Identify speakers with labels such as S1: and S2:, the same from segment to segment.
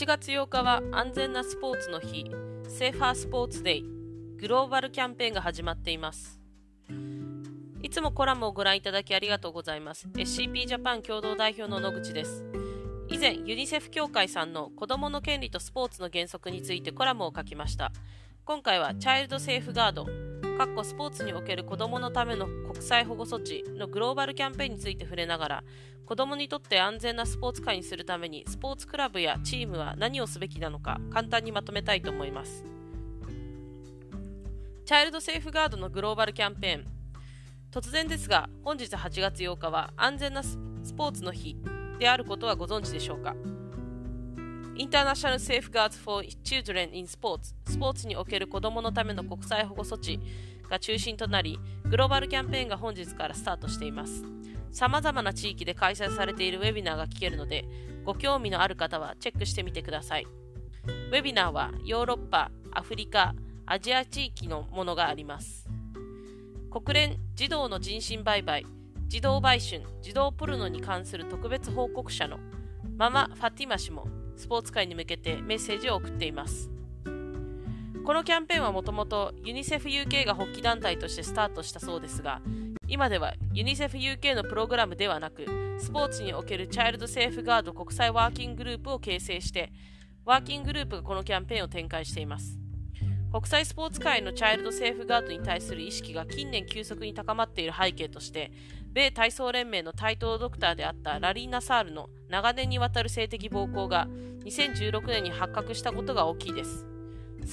S1: 8月8日は安全なスポーツの日、 Safer Sport Day、グローバルキャンペーンが始まっています。いつもコラムをご覧いただきありがとうございます。SCP ジャパン共同代表の野口です。以前、ユニセフ協会さんの子供の権利とスポーツの原則についてコラムを書きました。今回は Child Safeguard、スポーツにおける子供のための国際保護措置のグローバルキャンペーンについて触れながら、子供にとって安全なスポーツ界にするためにスポーツクラブやチームは何をすべきなのか簡単にまとめたいと思います。チャイルドセーフガードのグローバルキャンペーン突然ですが本日8月8日は安全なスポーツの日であることはご存知でしょうか？ International Safeguards for Children in Sports スポーツにおける子どものための国際保護措置が中心となりグローバルキャンペーンが本日からスタートしています。さまざまな地域で開催されているウェビナーが聞けるのでご興味のある方はチェックしてみてください。ウェビナーはヨーロッパ、アフリカ、アジア地域のものがあります。国連児童の人身売買、児童売春、児童ポルノに関する特別報告者のママ・ファティマ氏もスポーツ界に向けてメッセージを送っています。このキャンペーンはもともとユニセフ UK が発起団体としてスタートしたそうですが、今ではユニセフ UK のプログラムではなく、スポーツにおけるチャイルドセーフガード国際ワーキンググループを形成して、ワーキンググループがこのキャンペーンを展開しています。国際スポーツ界のチャイルドセーフガードに対する意識が近年急速に高まっている背景として米体操連盟の対等ドクターであったラリーナ・サールの長年にわたる性的暴行が2016年に発覚したことが大きいです。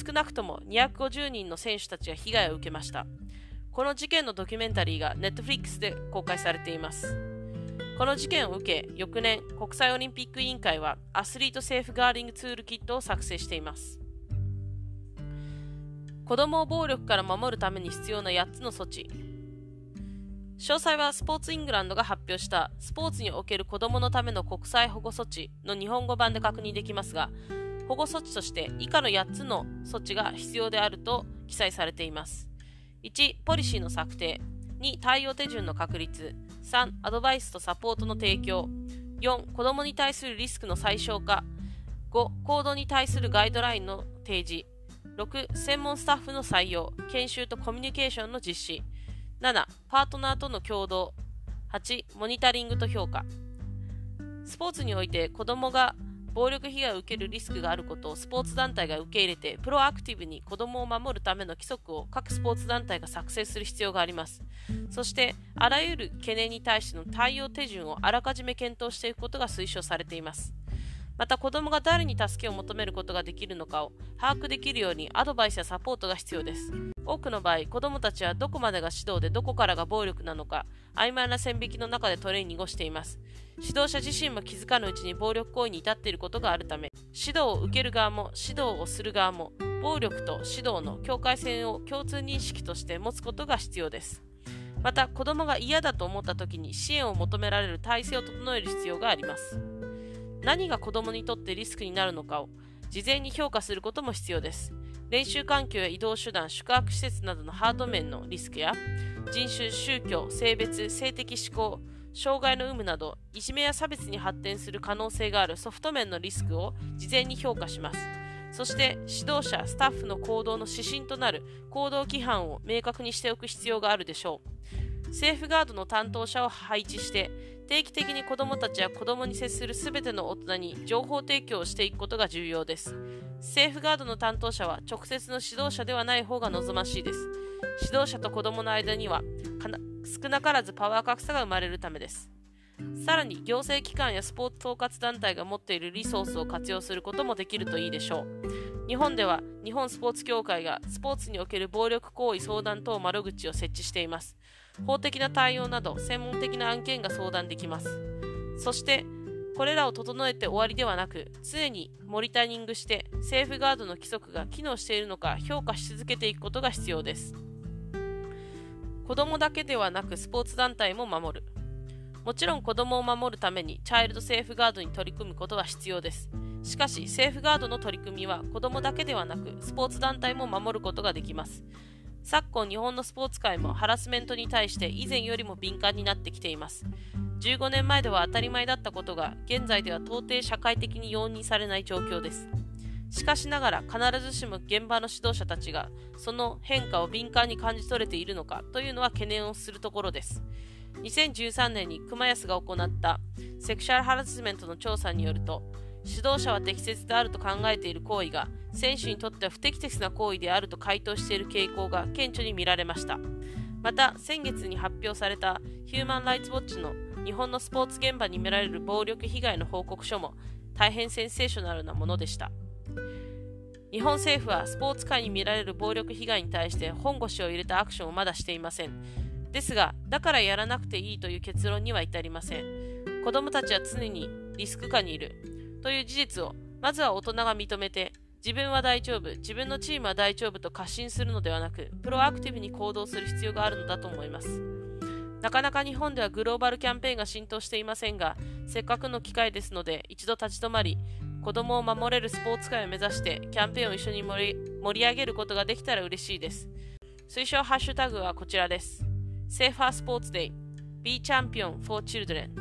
S1: 少なくとも250人の選手たちが被害を受けました。この事件のドキュメンタリーが Netflix で公開されています。この事件を受け翌年国際オリンピック委員会は Athlete Safeguarding Toolkit を作成しています。子供を暴力から守るために必要な8つの措置。詳細はスポーツイングランドが発表した。スポーツにおける子供のための国際保護措置の日本語版で確認できますが保護措置として以下の8つの措置が必要であると記載されています。1ポリシーの策定。2対応手順の確立。3アドバイスとサポートの提供。4子供に対するリスクの最小化。5行動に対するガイドラインの提示。6専門スタッフの採用。研修とコミュニケーションの実施。7パートナーとの共同。8モニタリングと評価。スポーツにおいて子どもが暴力被害を受けるリスクがあることをスポーツ団体が受け入れてプロアクティブに子どもを守るための規則を各スポーツ団体が作成する必要があります。そしてあらゆる懸念に対しての対応手順をあらかじめ検討していくことが推奨されています。また子供が誰に助けを求めることができるのかを把握できるようにアドバイスやサポートが必要です。多くの場合、子供たちはどこまでが指導でどこからが暴力なのか、曖昧な線引きの中でトレーニングをしています。指導者自身も気づかぬうちに暴力行為に至っていることがあるため、指導を受ける側も指導をする側も、暴力と指導の境界線を共通認識として持つことが必要です。また、子供が嫌だと思った時に支援を求められる体制を整える必要があります。何が子供にとってリスクになるのかを事前に評価することも必要です。練習環境や移動手段、宿泊施設などのハード面のリスクや人種、宗教、性別、性的指向、障害の有無などいじめや差別に発展する可能性があるソフト面のリスクを事前に評価します。そして指導者、スタッフの行動の指針となる行動規範を明確にしておく必要があるでしょう。セーフガードの担当者を配置して定期的に子どもたちや子どもに接するすべての大人に情報提供をしていくことが重要です。セーフガードの担当者は直接の指導者ではない方が望ましいです。指導者と子どもの間には少なからずパワー格差が生まれるためです。さらに行政機関やスポーツ統括団体が持っているリソースを活用することもできるといいでしょう。日本では日本スポーツ協会がスポーツにおける暴力行為相談等窓口を設置しています。法的な対応など専門的な案件が相談できます。そして、これらを整えて終わりではなく、常にモニタリングしてセーフガードの規則が機能しているのか評価し続けていくことが必要です。子供だけではなくスポーツ団体も守る。もちろん子供を守るためにチャイルドセーフガードに取り組むことは必要です。しかし、セーフガードの取り組みは子供だけではなくスポーツ団体も守ることができます。昨今日本のスポーツ界もハラスメントに対して以前よりも敏感になってきています。15年前では当たり前だったことが現在では到底社会的に容認されない状況です。しかしながら必ずしも現場の指導者たちがその変化を敏感に感じ取れているのかというのは懸念をするところです。2013年に熊安が行ったセクシャルハラスメントの調査によると指導者は適切であると考えている行為が選手にとっては不適切な行為であると回答している傾向が顕著に見られました。また先月に発表されたヒューマン・ライツ・ウォッチの日本のスポーツ現場に見られる暴力被害の報告書も大変センセーショナルなものでした。日本政府はスポーツ界に見られる暴力被害に対して本腰を入れたアクションをまだしていません。ですがだからやらなくていいという結論には至りません。子供たちは常にリスク下にいる。という事実をまずは大人が認めて自分は大丈夫自分のチームは大丈夫と過信するのではなくプロアクティブに行動する必要があるのだと思います。なかなか日本ではグローバルキャンペーンが浸透していませんがせっかくの機会ですので一度立ち止まり子供を守れるスポーツ界を目指してキャンペーンを一緒に盛り上げることができたら嬉しいです。推奨ハッシュタグはこちらです。Safer Sports Day Be Champion for Children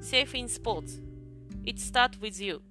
S1: Safe in Sports It starts with you